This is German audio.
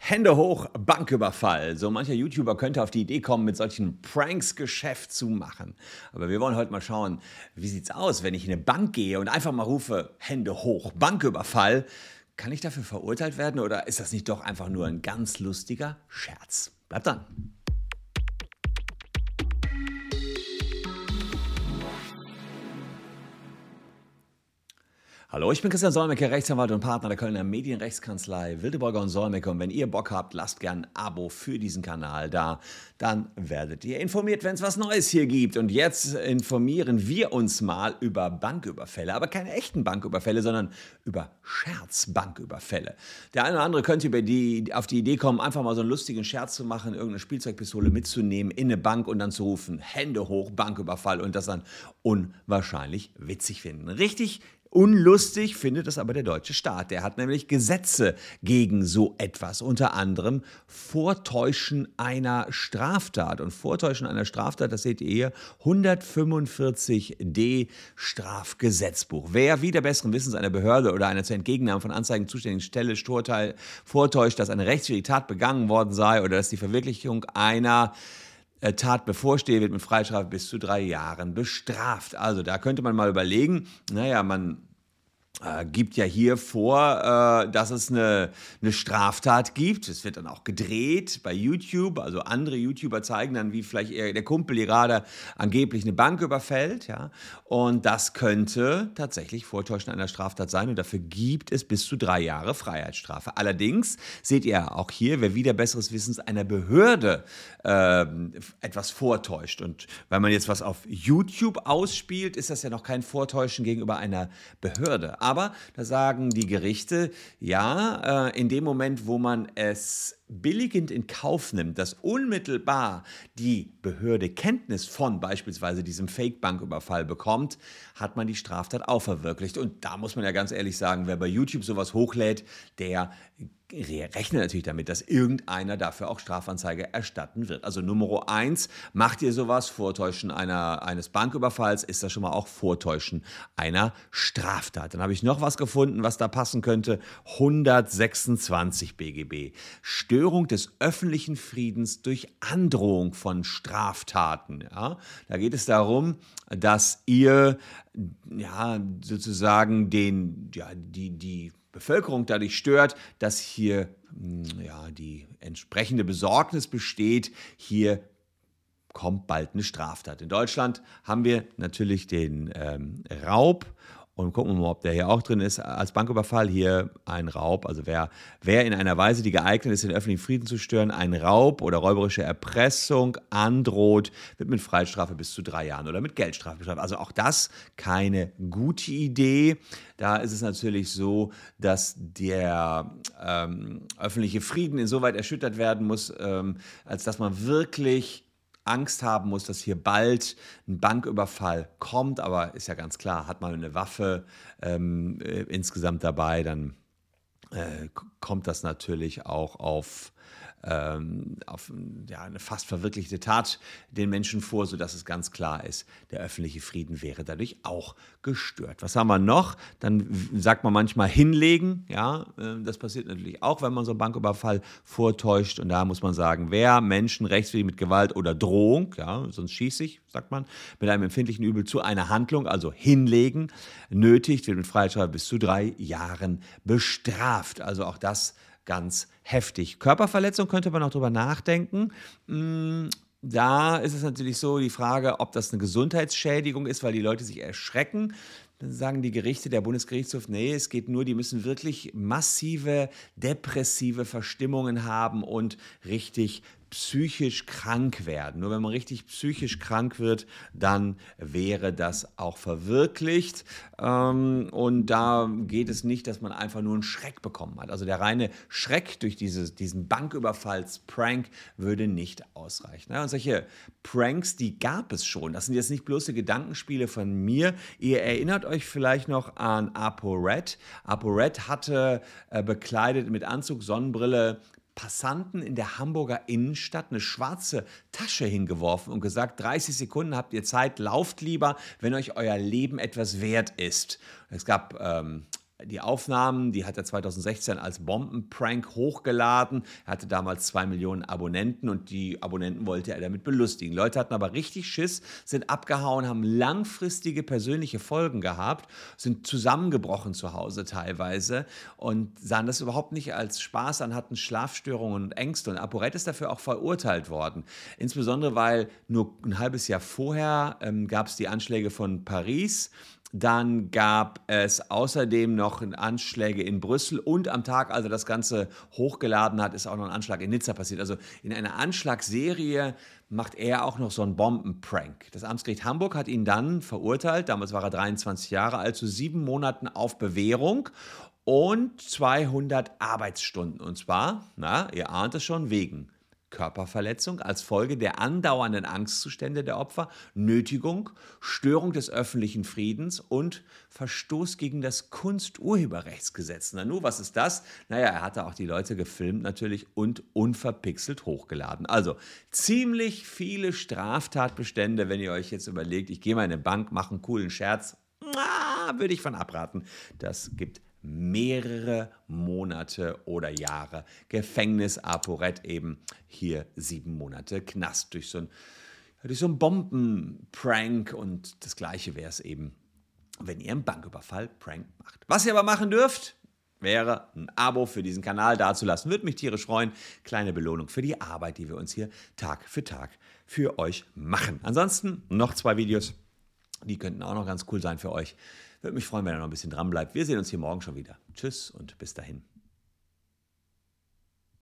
Hände hoch, Banküberfall. So mancher YouTuber könnte auf die Idee kommen, mit solchen Pranks Geschäft zu machen. Aber wir wollen heute mal schauen, wie sieht's aus, wenn ich in eine Bank gehe und einfach mal rufe, Hände hoch, Banküberfall. Kann ich dafür verurteilt werden oder ist das nicht doch einfach nur ein ganz lustiger Scherz? Bleibt dran. Hallo, ich bin Christian Solmecke, Rechtsanwalt und Partner der Kölner Medienrechtskanzlei Wildeborger und Solmecke. Und wenn ihr Bock habt, lasst gern ein Abo für diesen Kanal da. Dann werdet ihr informiert, wenn es was Neues hier gibt. Und jetzt informieren wir uns mal über Banküberfälle. Aber keine echten Banküberfälle, sondern über Scherzbanküberfälle. Der eine oder andere könnte über die, auf die Idee kommen, einfach mal so einen lustigen Scherz zu machen, irgendeine Spielzeugpistole mitzunehmen in eine Bank und dann zu rufen, Hände hoch, Banküberfall und das dann unwahrscheinlich witzig finden. Richtig Unlustig findet es aber der deutsche Staat. Der hat nämlich Gesetze gegen so etwas. Unter anderem Vortäuschen einer Straftat. Und Vortäuschen einer Straftat, das seht ihr hier, 145d Strafgesetzbuch. Wer wieder besseren Wissens einer Behörde oder einer zur Entgegennahme von Anzeigen zuständigen Stelle vortäuscht, dass eine rechtswidrige Tat begangen worden sei oder dass die Verwirklichung einer äh, Tat bevorstehe, wird mit Freistrafe bis zu drei Jahren bestraft. Also da könnte man mal überlegen, naja, man äh, gibt ja hier vor, äh, dass es eine, eine Straftat gibt. Es wird dann auch gedreht bei YouTube. Also andere YouTuber zeigen dann, wie vielleicht der Kumpel gerade angeblich eine Bank überfällt. Ja? Und das könnte tatsächlich Vortäuschen einer Straftat sein. Und dafür gibt es bis zu drei Jahre Freiheitsstrafe. Allerdings seht ihr auch hier, wer wieder besseres Wissens einer Behörde äh, etwas vortäuscht. Und wenn man jetzt was auf YouTube ausspielt, ist das ja noch kein Vortäuschen gegenüber einer Behörde. Aber da sagen die Gerichte, ja, äh, in dem Moment, wo man es billigend in Kauf nimmt, dass unmittelbar die Behörde Kenntnis von beispielsweise diesem Fake-Banküberfall bekommt, hat man die Straftat auch verwirklicht. Und da muss man ja ganz ehrlich sagen, wer bei YouTube sowas hochlädt, der rechnet natürlich damit, dass irgendeiner dafür auch Strafanzeige erstatten wird. Also Nummer eins, macht ihr sowas, Vortäuschen einer, eines Banküberfalls, ist das schon mal auch Vortäuschen einer Straftat. Dann habe ich noch was gefunden, was da passen könnte. 126 BGB. Störung des öffentlichen Friedens durch Androhung von Straftaten. Ja? Da geht es darum, dass ihr ja, sozusagen den, ja, die, die Bevölkerung dadurch stört, dass hier hm, ja, die entsprechende Besorgnis besteht, hier kommt bald eine Straftat. In Deutschland haben wir natürlich den ähm, Raub und gucken wir mal, ob der hier auch drin ist. Als Banküberfall hier ein Raub. Also wer, wer in einer Weise, die geeignet ist, den öffentlichen Frieden zu stören, einen Raub oder räuberische Erpressung androht, wird mit Freistrafe bis zu drei Jahren oder mit Geldstrafe bestraft. Also auch das keine gute Idee. Da ist es natürlich so, dass der ähm, öffentliche Frieden insoweit erschüttert werden muss, ähm, als dass man wirklich Angst haben muss, dass hier bald ein Banküberfall kommt. Aber ist ja ganz klar, hat man eine Waffe ähm, äh, insgesamt dabei, dann äh, kommt das natürlich auch auf ähm, auf ja, eine fast verwirklichte Tat den Menschen vor, sodass es ganz klar ist, der öffentliche Frieden wäre dadurch auch gestört. Was haben wir noch? Dann sagt man manchmal hinlegen. Ja, äh, das passiert natürlich auch, wenn man so einen Banküberfall vortäuscht. Und da muss man sagen, wer Menschen rechtswidrig mit Gewalt oder Drohung, ja, sonst schieße ich, sagt man, mit einem empfindlichen Übel zu einer Handlung, also hinlegen, nötigt, wird mit Freiheitsstrafe bis zu drei Jahren bestraft. Also auch das ganz heftig. Körperverletzung könnte man auch drüber nachdenken. Mm, da ist es natürlich so die Frage, ob das eine Gesundheitsschädigung ist, weil die Leute sich erschrecken. Dann sagen die Gerichte, der Bundesgerichtshof, nee, es geht nur, die müssen wirklich massive depressive Verstimmungen haben und richtig psychisch krank werden. Nur wenn man richtig psychisch krank wird, dann wäre das auch verwirklicht. Ähm, und da geht es nicht, dass man einfach nur einen Schreck bekommen hat. Also der reine Schreck durch dieses, diesen Banküberfalls-Prank würde nicht ausreichen. und solche Pranks, die gab es schon. Das sind jetzt nicht bloße Gedankenspiele von mir. Ihr erinnert euch vielleicht noch an ApoRed. ApoRed hatte äh, bekleidet mit Anzug, Sonnenbrille, Passanten in der Hamburger Innenstadt eine schwarze Tasche hingeworfen und gesagt, 30 Sekunden habt ihr Zeit, lauft lieber, wenn euch euer Leben etwas wert ist. Es gab ähm, die Aufnahmen, die hat er 2016 als Bombenprank hochgeladen. Er hatte damals zwei Millionen Abonnenten und die Abonnenten wollte er damit belustigen. Leute hatten aber richtig Schiss, sind abgehauen, haben langfristige persönliche Folgen gehabt, sind zusammengebrochen zu Hause teilweise und sahen das überhaupt nicht als Spaß an, hatten Schlafstörungen und Ängste. Und ApoRed ist dafür auch verurteilt worden. Insbesondere, weil nur ein halbes Jahr vorher ähm, gab es die Anschläge von Paris dann gab es außerdem noch Anschläge in Brüssel und am Tag, als er das Ganze hochgeladen hat, ist auch noch ein Anschlag in Nizza passiert. Also in einer Anschlagsserie macht er auch noch so einen Bombenprank. Das Amtsgericht Hamburg hat ihn dann verurteilt, damals war er 23 Jahre alt, zu sieben Monaten auf Bewährung und 200 Arbeitsstunden. Und zwar, na, ihr ahnt es schon, wegen Körperverletzung als Folge der andauernden Angstzustände der Opfer, Nötigung, Störung des öffentlichen Friedens und Verstoß gegen das Kunsturheberrechtsgesetz. Na nu, was ist das? Naja, er hatte auch die Leute gefilmt natürlich und unverpixelt hochgeladen. Also ziemlich viele Straftatbestände, wenn ihr euch jetzt überlegt, ich gehe mal in eine Bank, mache einen coolen Scherz, na, würde ich von abraten. Das gibt mehrere Monate oder Jahre Gefängnis, Aporet eben hier sieben Monate Knast durch so ein, durch so Bombenprank und das gleiche wäre es eben, wenn ihr einen Banküberfall Prank macht. Was ihr aber machen dürft, wäre ein Abo für diesen Kanal dazulassen. Würde mich tierisch freuen. Kleine Belohnung für die Arbeit, die wir uns hier Tag für Tag für euch machen. Ansonsten noch zwei Videos, die könnten auch noch ganz cool sein für euch. Würde mich freuen, wenn ihr noch ein bisschen dran bleibt. Wir sehen uns hier morgen schon wieder. Tschüss und bis dahin.